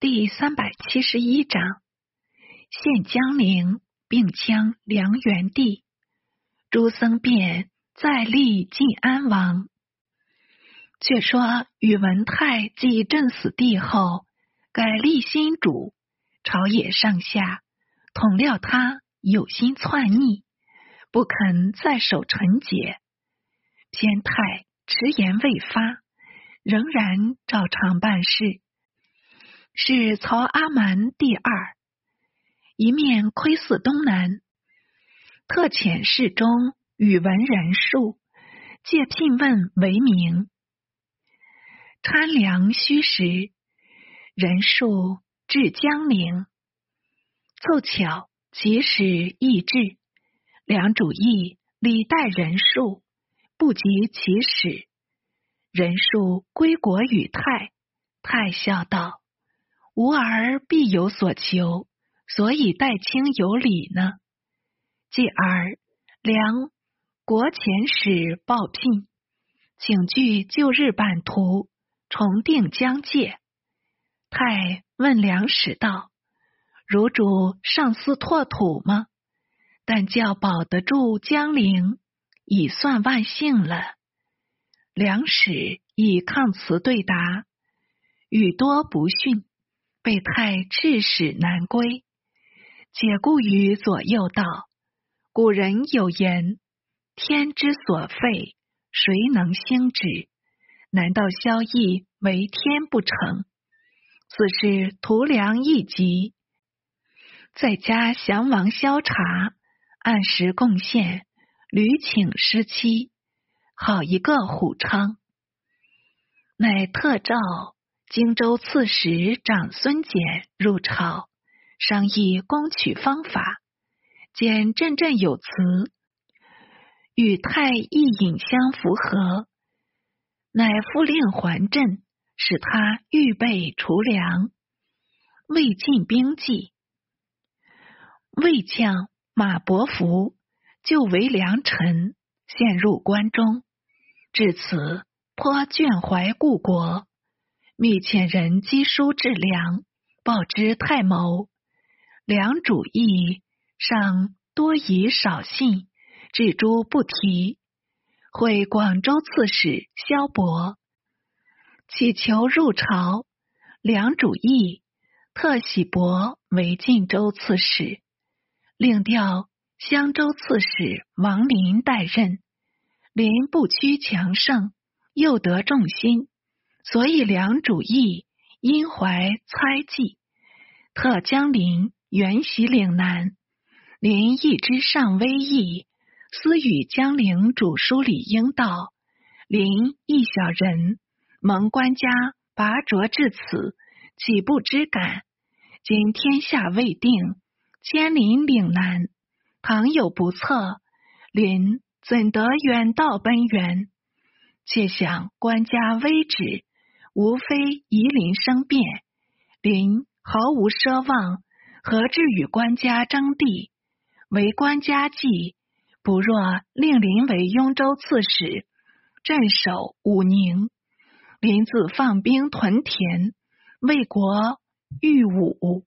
第三百七十一章，献江陵，并将梁元帝。朱僧辩再立晋安王。却说宇文泰继朕死帝后，改立新主，朝野上下统料他有心篡逆，不肯再守臣节。偏太迟延未发，仍然照常办事。是曹阿瞒第二，一面窥伺东南，特遣侍中宇文仁术，借聘问为名，参粮虚实。人数至江陵，凑巧及时易至，梁主义礼待仁术，不及其使。仁术归国与太，太笑道。吾儿必有所求，所以待卿有礼呢。继而梁国遣使报聘，请据旧日版图，重定疆界。太问梁使道：“汝主上司拓土吗？但叫保得住江陵，已算万幸了。”梁使以抗词对答，语多不逊。被太致使难归，解故于左右道：“古人有言，天之所废，谁能兴之？难道萧绎为天不成？此是图粮一急，在家降王萧察，按时贡献，屡请失期，好一个虎昌，乃特诏。”荆州刺史长孙简入朝商议攻取方法，简振振有词，与太一引相符合，乃复令还镇，使他预备储粮。魏晋兵计，魏将马伯符就为良臣，陷入关中，至此颇眷怀故国。密遣人赍书致梁，报之太谋。梁主义上多以少信，置诸不提。会广州刺史萧伯，乞求入朝。梁主义特喜伯为晋州刺史，另调襄州刺史王林代任。林不屈强盛，又得众心。所以梁主义因怀猜忌，特将林原袭岭南。林义之上威义，私与江陵主书李应道：“林一小人，蒙官家拔擢至此，岂不知感？今天下未定，迁临岭南，倘有不测，林怎得远道奔援？且想官家危止。”无非夷陵生变，临毫无奢望，何至与官家争地？为官家计，不若令林为雍州刺史，镇守武宁。林自放兵屯田，为国御武，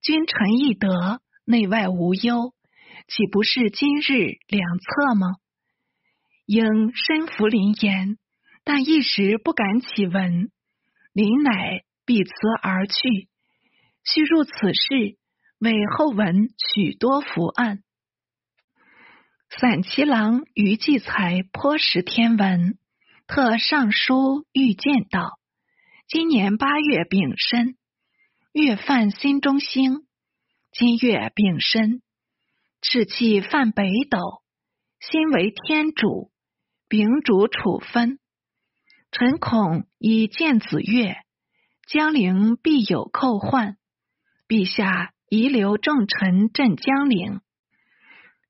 君臣义德，内外无忧，岂不是今日良策吗？应深服林言。但一时不敢启闻，林乃避辞而去。须入此事，为后文许多伏案。散骑郎于继才颇识天文，特上书欲见道：今年八月丙申，月犯心中星。今月丙申，赤气犯北斗，心为天主，丙主处分。臣恐以见子越，江陵必有寇患。陛下遗留重臣镇江陵，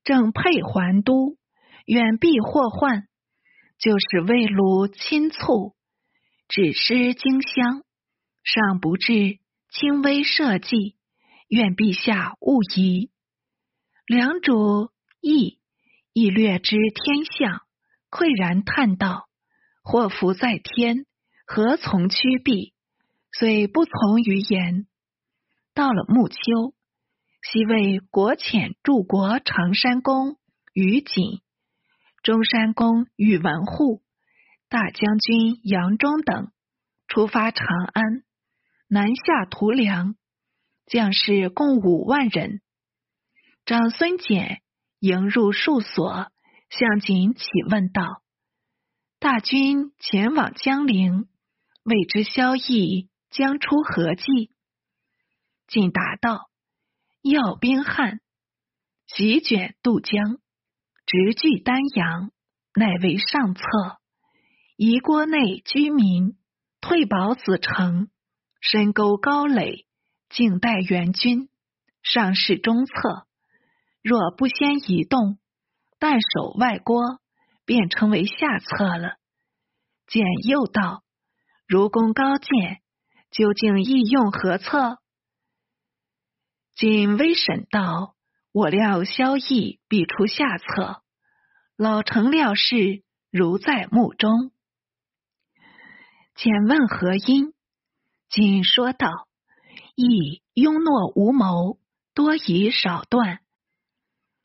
正配还都，远避祸患。就是魏鲁亲促，只失荆襄，尚不至轻微社稷。愿陛下勿疑。良主亦亦略知天象，喟然叹道。祸福在天，何从趋避？遂不从于言。到了暮秋，西魏国遣柱国长山公于锦、中山公宇文护、大将军杨忠等出发长安，南下屠梁，将士共五万人。长孙简迎入戍所，向景启问道：“大军前往江陵，未知萧绎将出何计？”晋答道：“要兵汉，席卷渡江，直据丹阳，乃为上策。夷国内居民退保子城，深沟高垒，静待援军。上是中策。”若不先移动，但守外郭，便成为下策了。简又道：“如公高见，究竟意用何策？”谨微审道：“我料萧绎必出下策，老臣料事如在目中。”简问何因？谨说道：“亦庸懦无谋，多疑少断。”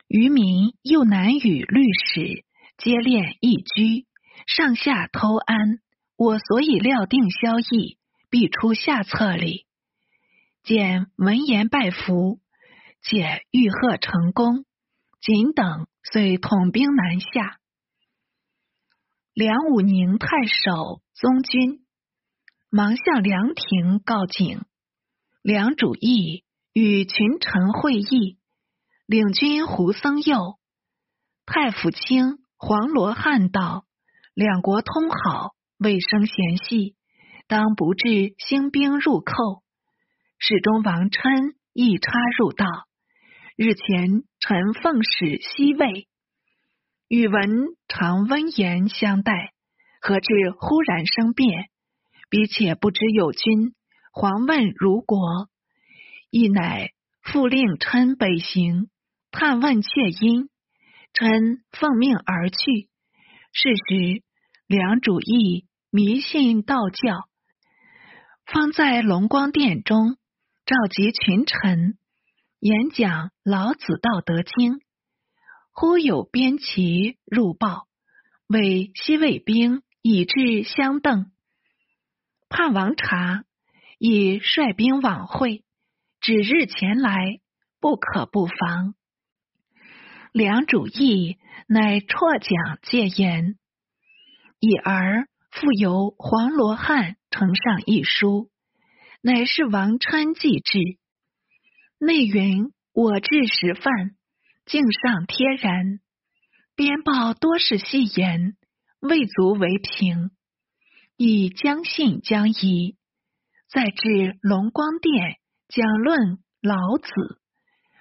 愚民又难与律使接练易居，上下偷安。我所以料定萧逸必出下策里。简闻言拜服，且欲贺成功。仅等遂统兵南下。梁武宁太守宗军忙向梁廷告警，梁主义与群臣会议。领军胡僧佑、太府卿黄罗汉道：“两国通好，未生嫌隙，当不致兴兵入寇。”侍中王琛亦插入道：“日前臣奉使西魏，宇文常温言相待，何至忽然生变？彼且不知有君，皇问如国，亦乃复令琛北行。”探问妾因，臣奉命而去。是时，梁主义迷信道教，方在龙光殿中召集群臣演讲《老子道德经》。忽有边骑入报，为西魏兵已至相邓。叛王察已率兵往会，指日前来，不可不防。梁主义乃辍讲戒言，已而复由黄罗汉呈上一书，乃是王川寄制。内云：“我至时犯，敬上贴然。”编报多是戏言，未足为凭。以将信将疑，再至龙光殿讲论老子，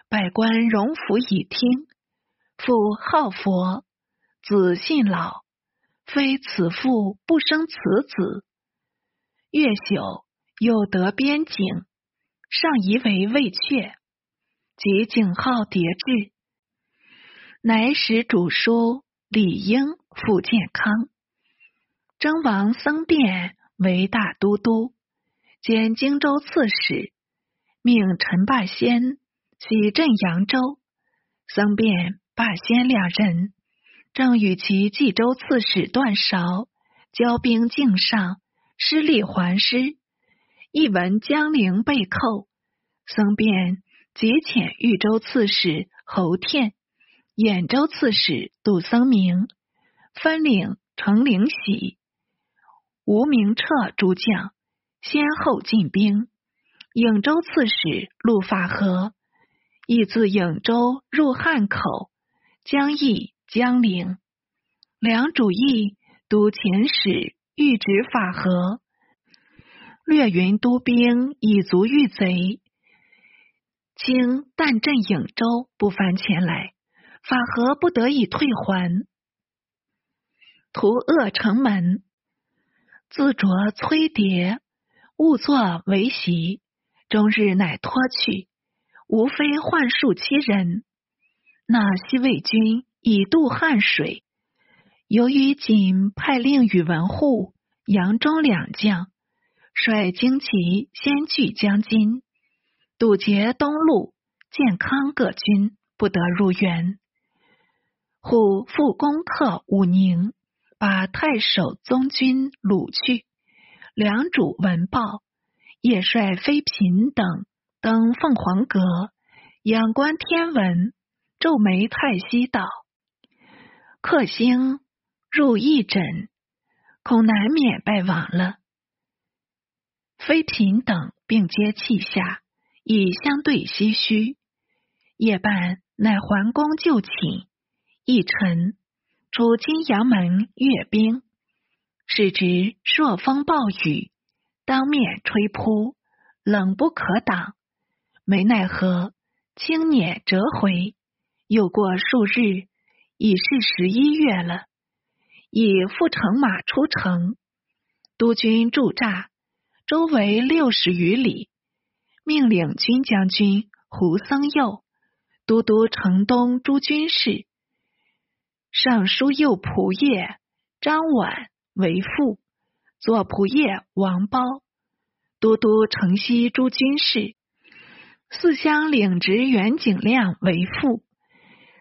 百官荣服以听。父好佛，子信老，非此父不生此子。月朽又得边景，上疑为未确，即景号叠至，乃使主书理应复健康。征王僧辩为大都督，兼荆州刺史，命陈霸先起镇扬州。僧辩。霸先两人正与其冀州刺史段韶交兵境上，失利还师。一闻江陵被寇，僧便节遣豫州刺史侯天、兖州刺史杜僧明分领成陵喜、吴明彻诸将，先后进兵。颍州刺史陆法和亦自颍州入汉口。江邑、江陵，梁主义督遣使御旨法和，略云都兵以足御贼。清但镇颍州，不凡前来，法和不得已退还。屠恶城门，自着崔蝶，误作为席，终日乃脱去，无非幻术欺人。那西魏军已渡汉水，由于仅派令宇文护、杨忠两将率精骑先据江津，堵截东路，健康各军不得入援。虎复攻克武宁，把太守宗军掳去。梁主闻报，夜率妃嫔等登凤凰阁，仰观天文，皱眉叹息道：“克星入一枕，恐难免败亡了。”妃嫔等并皆泣下，以相对唏嘘。夜半，乃桓公就寝。一晨，出金阳门阅兵，使值朔风暴雨，当面吹扑，冷不可挡。没奈何，轻辇折回。又过数日，已是十一月了。以复乘马出城，督军驻扎，周围六十余里。命领军将军胡僧佑都督城东诸军事。尚书右仆射张琬为副，左仆射王褒都督城西诸军事。四乡领职袁景亮为副。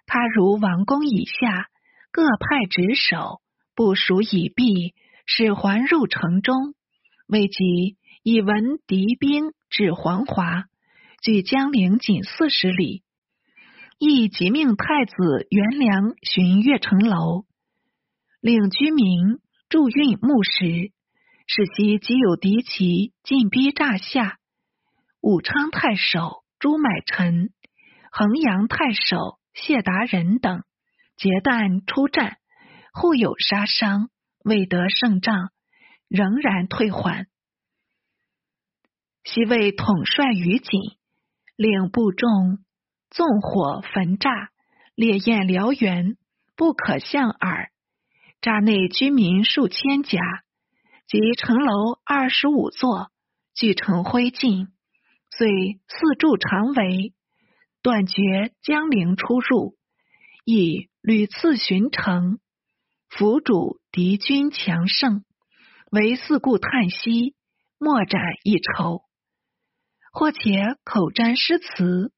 他如王公以下，各派职守，部署已毕，使还入城中。未及，以闻敌兵至黄华，距江陵仅四十里。亦即命太子元良巡越城楼，领居民驻运木石，使其即有敌骑进逼诈下。武昌太守朱买臣、衡阳太守谢达人等结旦出战，互有杀伤，未得胜仗，仍然退还。西魏统帅于锦，令部众。纵火焚炸，烈焰燎原，不可向耳。栅内居民数千家，及城楼二十五座，俱成灰烬。遂四柱长围，断绝江陵出入，以屡次巡城，辅主敌军强盛，为四顾叹息，莫展一筹。或且口占诗词。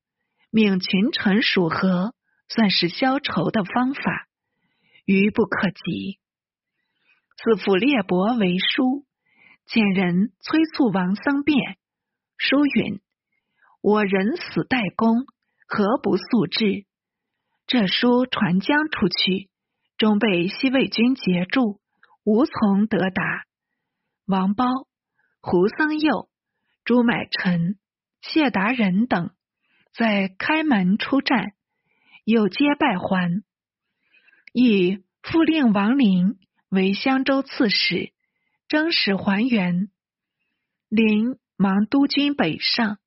命群臣属和，算是消愁的方法，愚不可及。自辅列伯为书，见人催促王僧辩。书允：“我人死待公，何不速至？”这书传将出去，终被西魏军截住，无从得达。王褒、胡僧佑、朱买臣、谢达人等。在开门出战，有皆败还。以复令王林为襄州刺史，征使还原。林忙督军北上，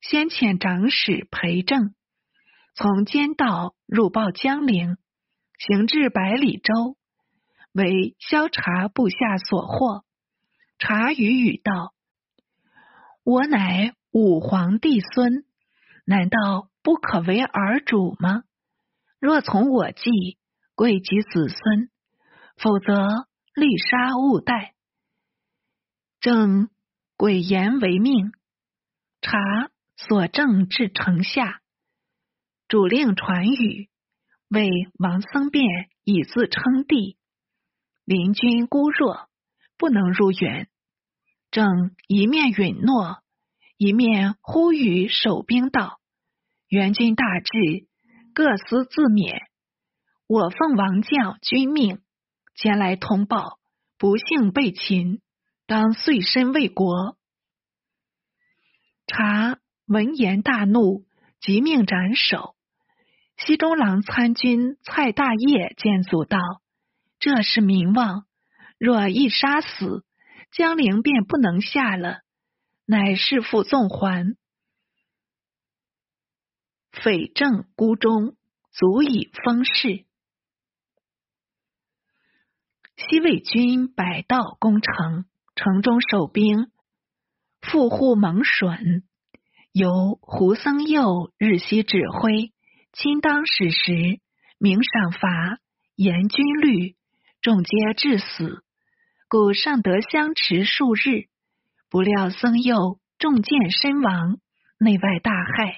先遣长史裴政从监道入报江陵，行至百里州，为萧察部下所获。察与语道：“我乃武皇帝孙。”难道不可为儿主吗？若从我计，贵及子孙；否则，立杀勿待。正诡言为命，查所正至城下，主令传语，为王僧辩以自称帝。邻军孤弱，不能入援。正一面允诺，一面呼吁守兵道。援军大至，各司自勉。我奉王将军命前来通报，不幸被擒，当碎身为国。查闻言大怒，即命斩首。西中郎参军蔡大业见祖道：“这是名望，若一杀死，江陵便不能下了。乃弑父纵还。”匪正孤忠，足以封事。西魏军百道攻城，城中守兵富户蒙损，由胡僧佑日夕指挥，亲当使时，明赏罚，严军律，众皆致死，故尚得相持数日，不料僧佑中箭身亡，内外大骇。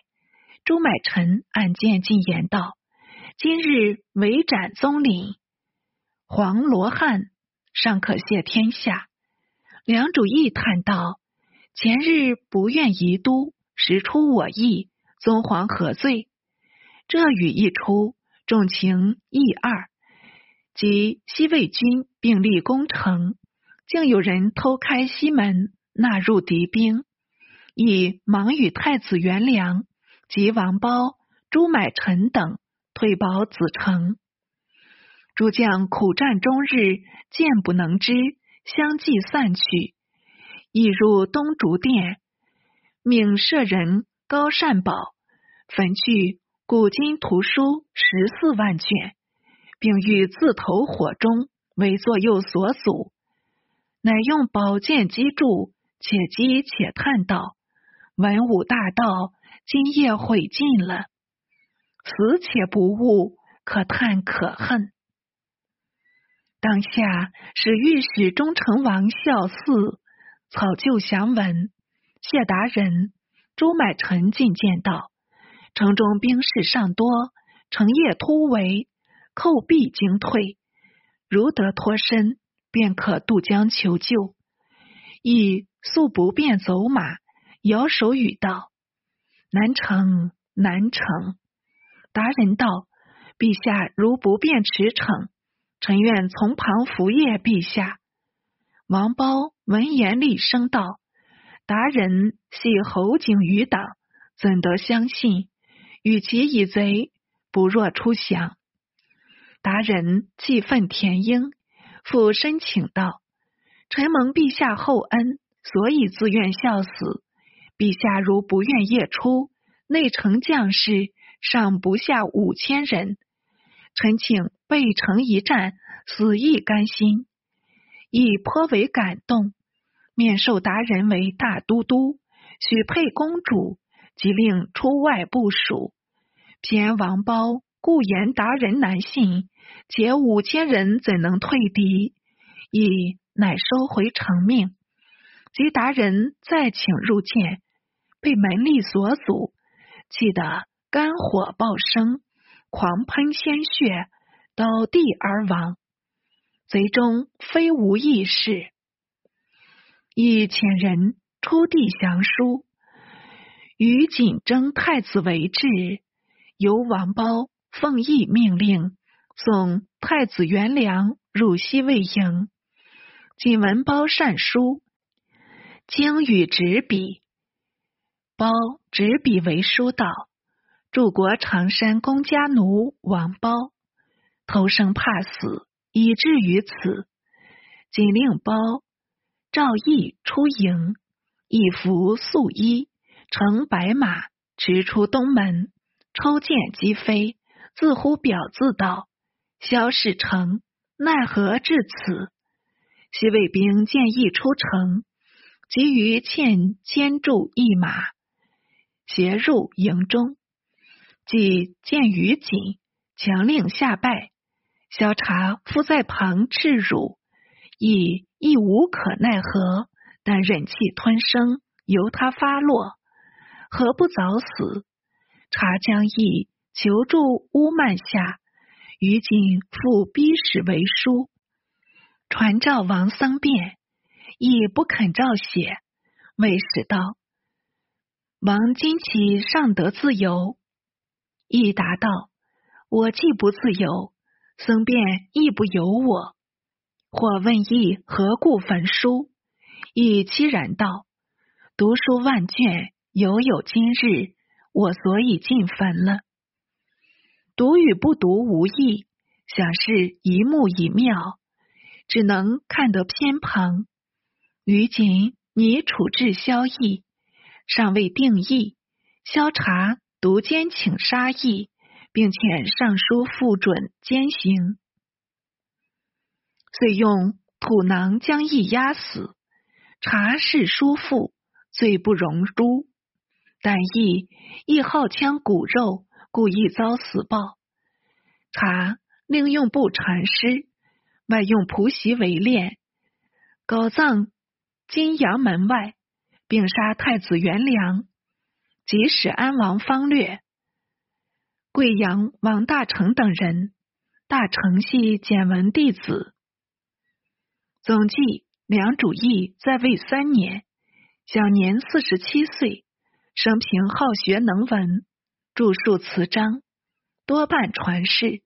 朱买臣按剑进言道：“今日围斩宗领，黄罗汉尚可谢天下。”梁主义叹道：“前日不愿移都，实出我意，宗皇何罪？”这语一出，众情意二，即西魏军并立攻城，竟有人偷开西门，纳入敌兵，以忙与太子元良及王褒、朱买臣等退保子城。诸将苦战终日，箭不能支。相继散去，已入东竹殿，命舍人高善宝焚去古今图书十四万卷，并欲自投火中，为左右所阻。乃用宝剑击筑，且击且叹道：“文武大道，今夜毁尽了，死且不悟，可叹可恨。”当下使御史中丞王孝嗣草就降文，谢达人朱买臣进谏道：城中兵士尚多，成夜突围，寇必惊退。如得脱身，便可渡江求救。亦素不便走马，摇手语道：“难成，难成。”达人道：“陛下如不便驰骋。”臣愿从旁服谒陛下。王褒闻言厉声道：“达人系侯景余党，怎得相信？与其以贼，不若出降。”达人气愤填膺，复申请道：“臣蒙陛下厚恩，所以自愿效死。陛下如不愿夜出，内城将士尚不下五千人。”臣请背城一战，死亦甘心，亦颇为感动。免受达人为大都督，许配公主，即令出外部署。偏王褒故言达人难信，且五千人怎能退敌？亦乃收回成命。及达人再请入见，被门吏所阻，气得肝火爆生。狂喷鲜血，倒地而亡。贼中非无义士，以遣人出地降书，与锦征太子为质。由王褒奉义命令，送太子元良入西魏营。锦文褒善书，经与执笔，褒执笔为书道。柱国常山公家奴王褒，偷生怕死，以至于此。仅令褒赵义出营，以服素衣，乘白马，驰出东门，抽剑击飞，自呼表字道：“萧士成，奈何至此？”西魏兵见义出城，急于欠牵住一马，携入营中。即见于景，强令下拜。萧察伏在旁斥辱，亦亦无可奈何，但忍气吞声，由他发落。何不早死？察将义求助屋幔下，于景复逼使为书，传召王僧辩，亦不肯照写。魏使道：“王今起尚得自由。”亦答道：“我既不自由，僧辩亦不由我。”或问义何故焚书？亦凄然道：“读书万卷，犹有今日，我所以尽焚了。读与不读无异，想是一目一妙，只能看得偏旁。于今你处置萧逸，尚未定义，萧察。”独监请杀意，并遣尚书复准监行，遂用土囊将义压死。查是叔父，罪不容诛。但亦亦好枪骨肉，故意遭死报。查另用布缠尸，外用蒲席围殓，狗葬金阳门外。并杀太子元良，即使安王方略、贵阳王大成等人。大成系简文弟子。总计梁主义在位三年，享年四十七岁，生平好学能文，著述词章，多半传世。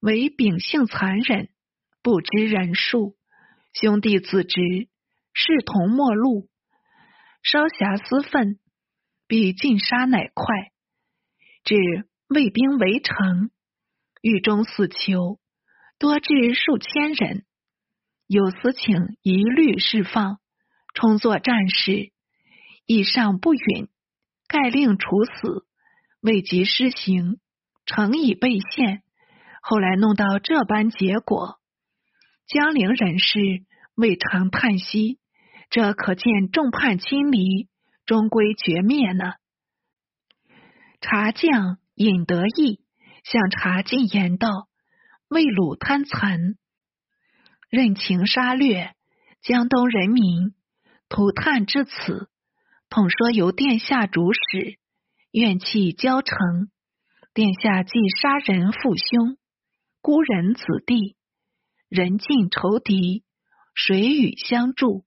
为秉性残忍，不知人数，兄弟子侄，视同陌路。稍遐私愤，必尽杀乃快。至魏兵围城。狱中死囚多至数千人，有私请一律释放，充作战士。以上不允，盖令处死，未及施行，诚已被陷。后来弄到这般结果，江陵人士未尝叹息。这可见众叛亲离，终归绝灭呢。茶将尹得意。向茶进言道：“魏鲁贪残，任情杀掠，江东人民涂炭至此。统说由殿下主使，怨气交成。殿下既杀人父兄，孤人子弟，人尽仇敌，谁与相助？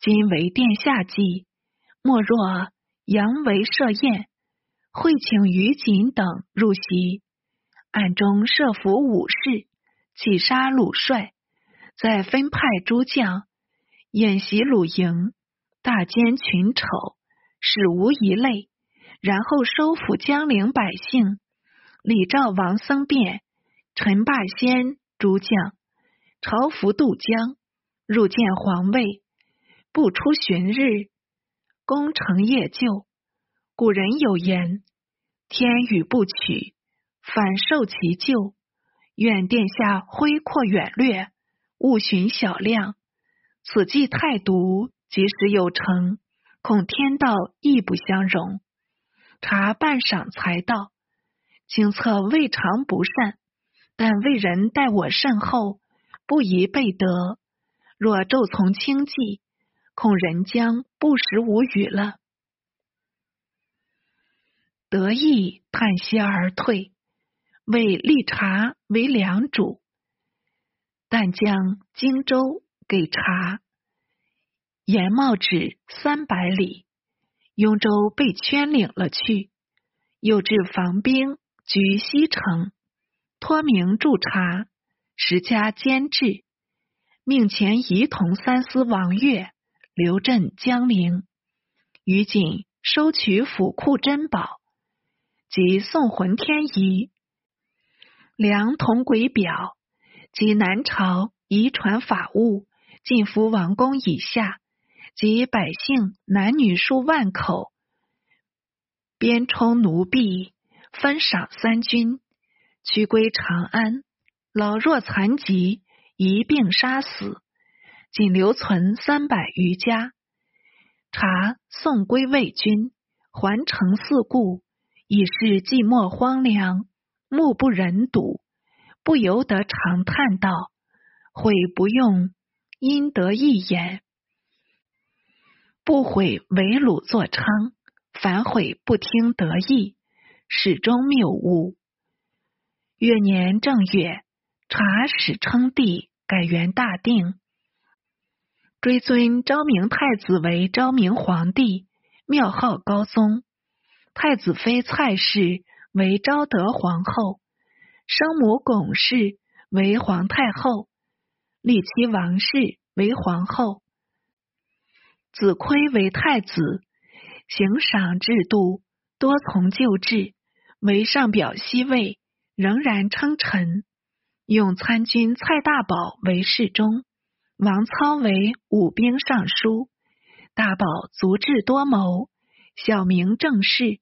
今为殿下计，莫若扬为设宴，会请于锦等入席。”暗中设伏武士，起杀鲁帅，再分派诸将演习鲁营，大奸群丑，使无一类。然后收复江陵百姓，李赵王僧辩、陈霸先诸将朝服渡江，入见皇位，不出旬日，攻城夜救。古人有言：“天与不取。”反受其咎，愿殿下恢阔远略，勿寻小量。此计太毒，即使有成，恐天道亦不相容。查半晌才道：清策未尝不善，但为人待我甚厚，不宜备得。若骤从轻计，恐人将不时无语了。得意叹息而退。为立茶为良主，但将荆州给茶，严茂止三百里，雍州被圈领了去。又至防兵居西城，托名驻茶，十家监制，命前仪同三司王岳留镇江陵，于锦收取府库珍宝，及送魂天仪。梁同轨表及南朝遗传法物，进服王宫以下及百姓男女数万口，边充奴婢，分赏三军，驱归长安。老弱残疾一并杀死，仅留存三百余家。查送归魏军，还城四顾，已是寂寞荒凉。目不忍睹，不由得长叹道：“悔不用因得一言，不悔为鲁作昌，反悔不听得意，始终谬误。”月年正月，查使称帝，改元大定，追尊昭明太子为昭明皇帝，庙号高宗。太子妃蔡氏。为昭德皇后，生母巩氏为皇太后，立妻王氏为皇后，子亏为太子。行赏制度多从旧制，为上表西魏仍然称臣。用参军蔡大宝为侍中，王操为武兵尚书。大宝足智多谋，小名正事，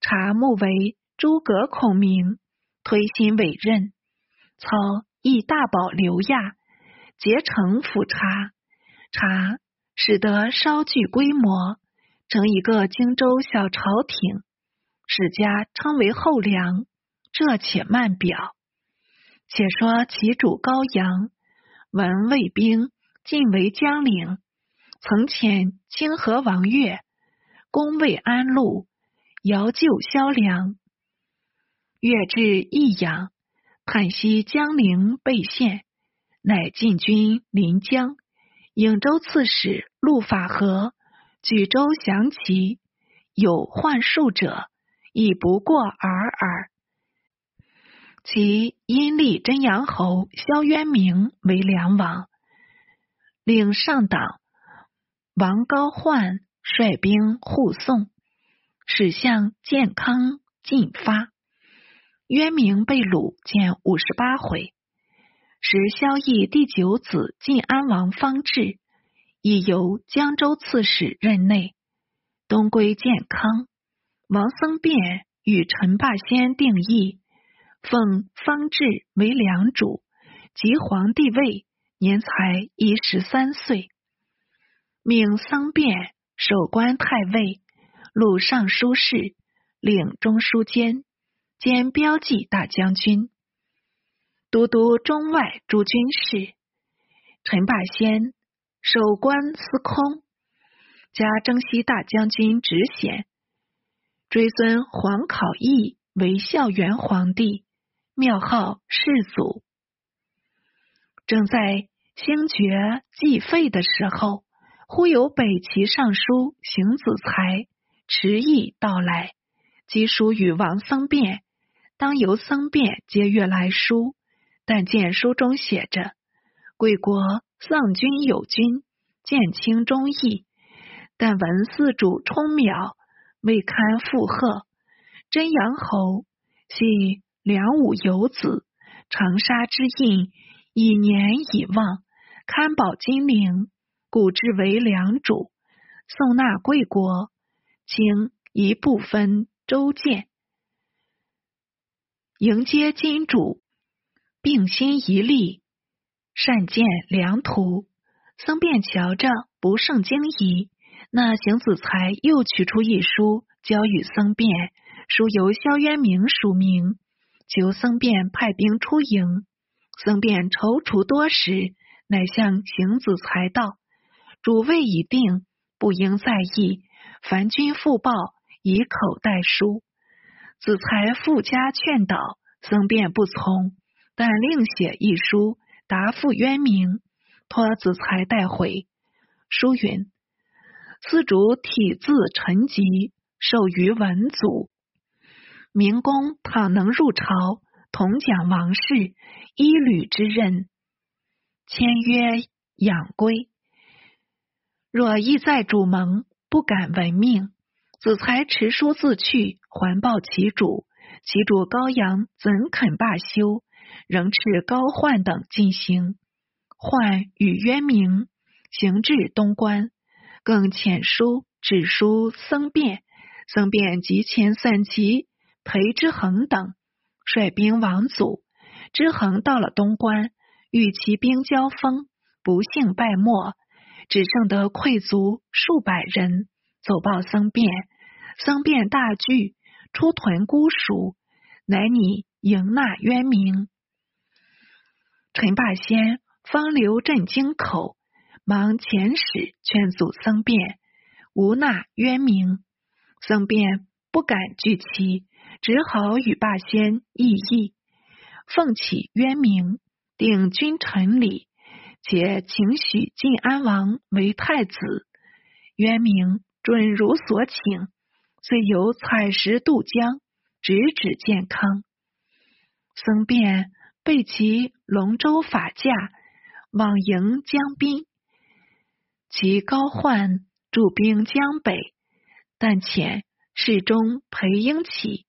察目为。诸葛孔明推心委任，操亦大宝刘亚结成辅察，察使得稍具规模，成一个荆州小朝廷。史家称为后梁。这且慢表。且说其主高阳闻魏兵进围江陵，曾遣清河王岳攻魏安陆，遥救萧梁。越至益阳，叹息江陵被陷，乃进军临江。颍州刺史陆法和举州降齐，有幻术者，亦不过尔尔。其因立真阳侯萧渊明为梁王，领上党王高焕率兵护送，使向健康进发。渊明被掳，见五十八回。时萧绎第九子晋安王方志，已由江州刺史任内，东归建康。王僧辩与陈霸先定义，奉方志为良主，即皇帝位，年才一十三岁，命僧辩守官太尉、录尚书事、领中书监兼标记大将军。都督中外诸军事，陈霸先守关司空，加征西大将军职衔，追尊皇考义为孝元皇帝，庙号世祖。正在兴爵继废的时候，忽有北齐尚书邢子才迟意到来，即书与王僧辩，当由僧辩接阅来书。但见书中写着：“贵国丧君有君，见清忠义。”但闻四主充渺，未堪负荷。真阳侯系梁武游子，长沙之印以年以望，堪保金陵，故之为梁主。送纳贵国，请一部分州见，迎接金主。并心一力，善见良图。僧辩瞧着不胜惊疑。那邢子才又取出一书，交与僧辩，书由萧渊明署名，求僧辩派兵出营。僧辩踌躇多时，乃向邢子才道：“主位已定，不应在意。凡君复报，以口代书。”子才附加劝导，僧辩不从。但另写一书答复渊明，托子才带回。书云：“司主体字陈吉，授于文祖。明公倘能入朝，同讲王室一履之任，签约养归。若意在主盟，不敢闻命。子才持书自去，还报其主。其主高阳怎肯罢休？”仍斥高焕等进行，焕与渊明行至东关，更遣书指书僧辩，僧辩即遣散骑裴之恒等率兵往阻。之恒到了东关，与骑兵交锋，不幸败没，只剩得溃卒数百人。走报僧辩，僧辩大惧，出屯孤蜀，乃拟迎纳渊明。陈霸先方留镇京口，忙遣使劝阻僧辩，无纳渊明。僧辩不敢拒其，只好与霸先议议，奉起渊明，定君臣礼，且请许晋安王为太子。渊明准如所请，遂由采石渡江，直指健康。僧辩。备其龙舟法驾，往迎江滨。其高焕驻兵江北，但遣侍中裴英起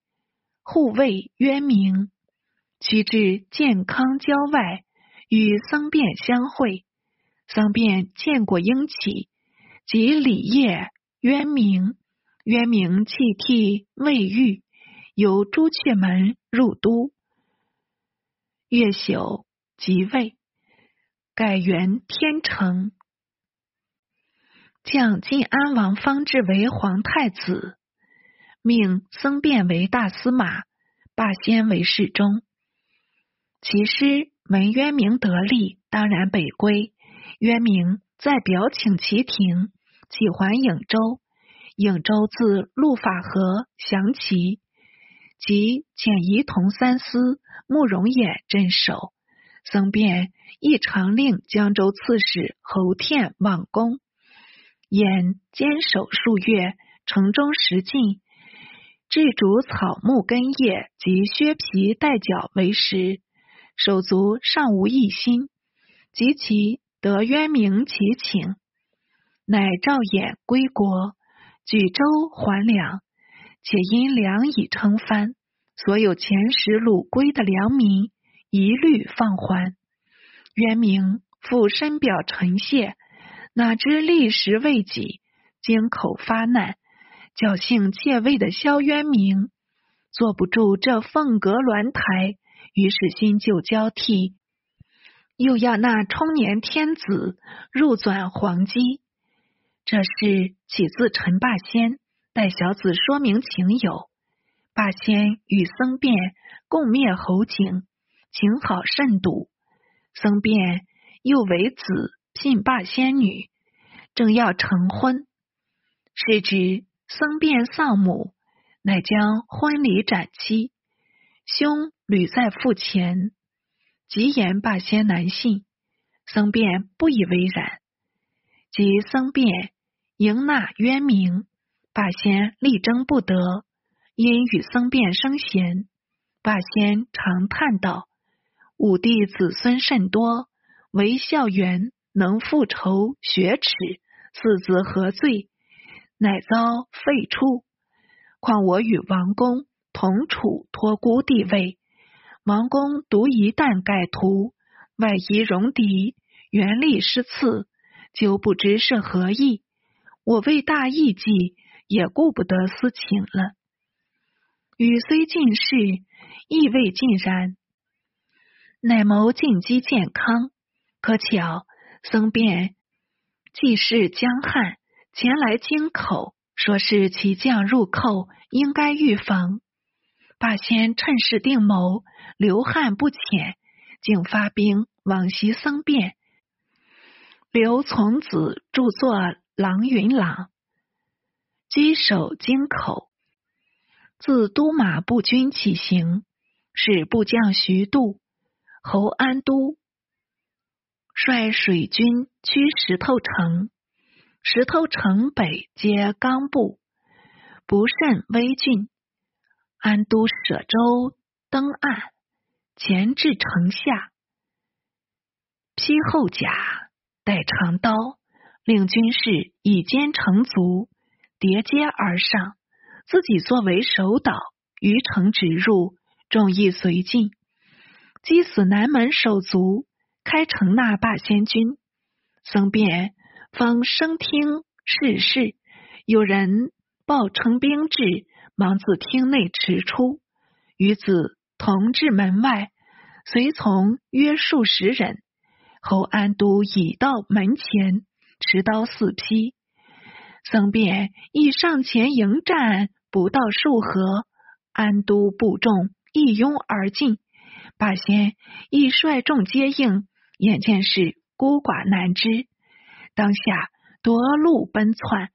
护卫渊明，其至健康郊外，与僧辩相会。僧辩见过英起，即礼谒渊明。渊明泣涕未愈，由朱雀门入都。月宿即位，改元天成，将晋安王方志为皇太子，命僧辩为大司马，霸先为侍中。其师闻渊明得利，当然北归。渊明再表请其庭，启还颍州。颍州自陆法和降齐，即遣仪同三司慕容衍镇守。僧辩亦常令江州刺史侯天往攻。衍坚守数月，城中食尽，置主草木根叶及削皮带角为食，手足尚无一心。及其得渊明其请，乃召衍归国。举州还粮，且因粮已称藩，所有前时鲁归的良民一律放还。渊明复深表陈谢，哪知历时未几，经口发难，侥幸窃位的萧渊明坐不住这凤阁鸾台，于是新旧交替，又要那冲年天子入转黄基。这事起自陈霸先，待小子说明情由。霸先与僧辩共灭侯景，情好甚笃。僧辩又为子聘霸仙女，正要成婚，是指僧辩丧母，乃将婚礼斩期。兄屡在腹前，极言霸仙难信，僧辩不以为然。即僧辩。迎纳渊明，霸仙力争不得，因与僧辩生嫌。霸仙常叹道：“武帝子孙甚多，唯孝元能复仇雪耻，四子何罪？乃遭废黜。况我与王公同处托孤地位，王公独一旦改图，外夷戎狄，元力失次，就不知是何意。”我为大义计，也顾不得私情了。语虽尽事，意未尽然。乃谋进击健康。可巧僧辩既是江汉，前来京口，说是其将入寇，应该预防。霸先趁势定谋，刘汉不浅，竟发兵往袭僧辩。刘从子著作。郎云朗居守京口，自都马步军起行，使部将徐度、侯安都率水军驱石头城。石头城北接冈部，不甚危峻。安都舍舟登岸，前至城下，披厚甲，带长刀。令军士以肩成足，叠阶而上，自己作为首导，于城直入，众亦随进，击死南门手足，开城纳霸先军。僧辩方升听事事，有人报称兵至，忙自厅内驰出，与子同至门外，随从约数十人。侯安都已到门前。持刀四劈，僧辩亦上前迎战，不到数合，安都部众一拥而进，霸先亦率众接应，眼见是孤寡难支，当下夺路奔窜，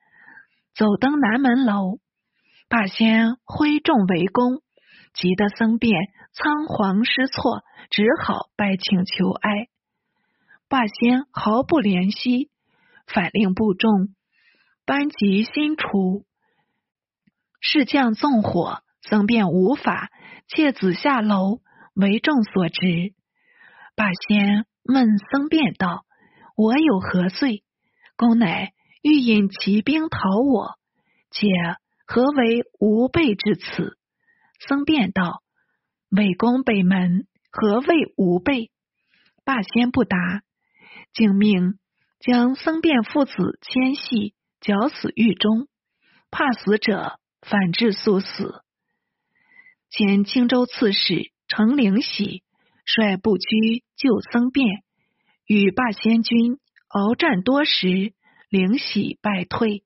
走登南门楼，霸先挥众围攻，急得僧辩仓皇失措，只好拜请求哀，霸先毫不怜惜。反令部众班级新除，士将纵火，僧辩无法，窃子下楼，为众所知。霸先问僧辩道：“我有何罪？”公乃欲引骑兵讨我，且何为无备至此？僧辩道：“伪公北门，何谓无备？”霸先不答，竟命。将僧辩父子牵系绞死狱中，怕死者反至速死。前青州刺史程灵喜率部居救僧辩，与霸先军鏖战多时，灵喜败退。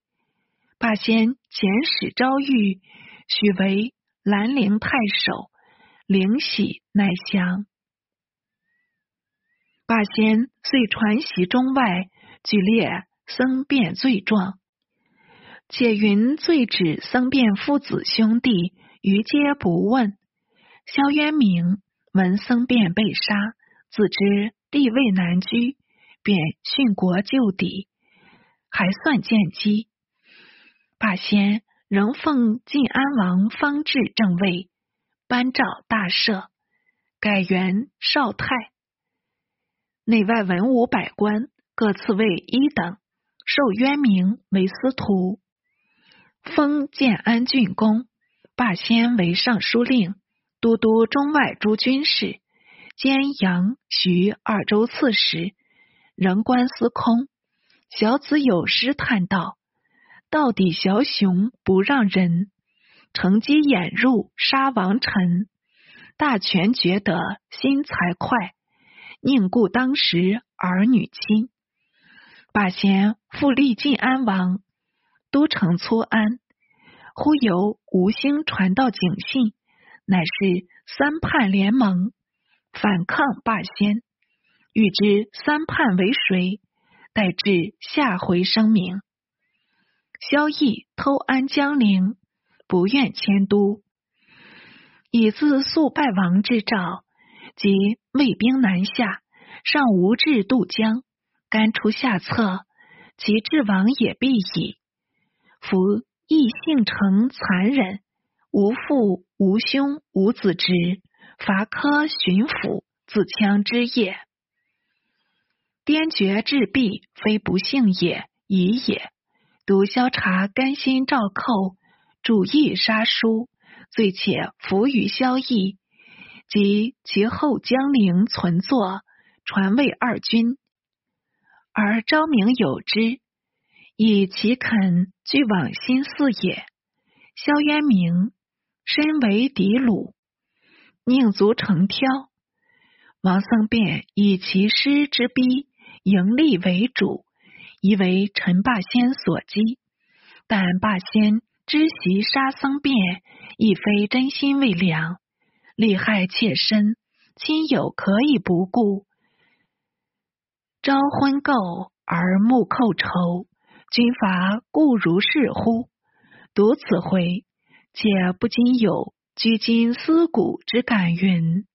霸先遣使招谕，许为兰陵太守，灵喜乃降。霸先遂传檄中外。举列僧辩罪状，且云罪指僧辩父子兄弟，余皆不问。萧渊明闻僧辩被杀，自知地位难居，便殉国就邸，还算见机。霸先仍奉晋安王方志正位，颁诏大赦，改元少泰。内外文武百官各赐位一等，授渊明为司徒，封建安郡公，霸先为尚书令。都督中外诸军事，兼杨徐二州刺史，仍官司空。小子有诗叹道：“到底小熊不让人，乘机掩入杀王臣。大权觉得心才快，宁顾当时儿女亲。把贤复立晋安王，都城搓安。忽由吴兴传到警信。”乃是三叛联盟反抗霸先，欲知三叛为谁？待至下回声明。萧绎偷安江陵，不愿迁都，以自速败亡之兆，即魏兵南下，尚无至渡江，干出下策，其至亡也必矣。夫异性成残忍。无父无兄无子侄，伐科巡抚自羌之业。颠绝治弊，非不幸也，已也。独萧察甘心赵寇，主义杀书，罪且伏于萧绎，及其后江陵存坐，传位二君，而昭明有之，以其肯俱往心似也。萧渊明。身为敌虏，宁足成挑。王僧辩以其师之逼，盈利为主，疑为陈霸先所击。但霸先知袭杀僧辩，亦非真心为良，利害切身，亲友可以不顾。招婚垢而暮寇仇，军阀固如是乎？读此回。且不禁有居今思古之感云。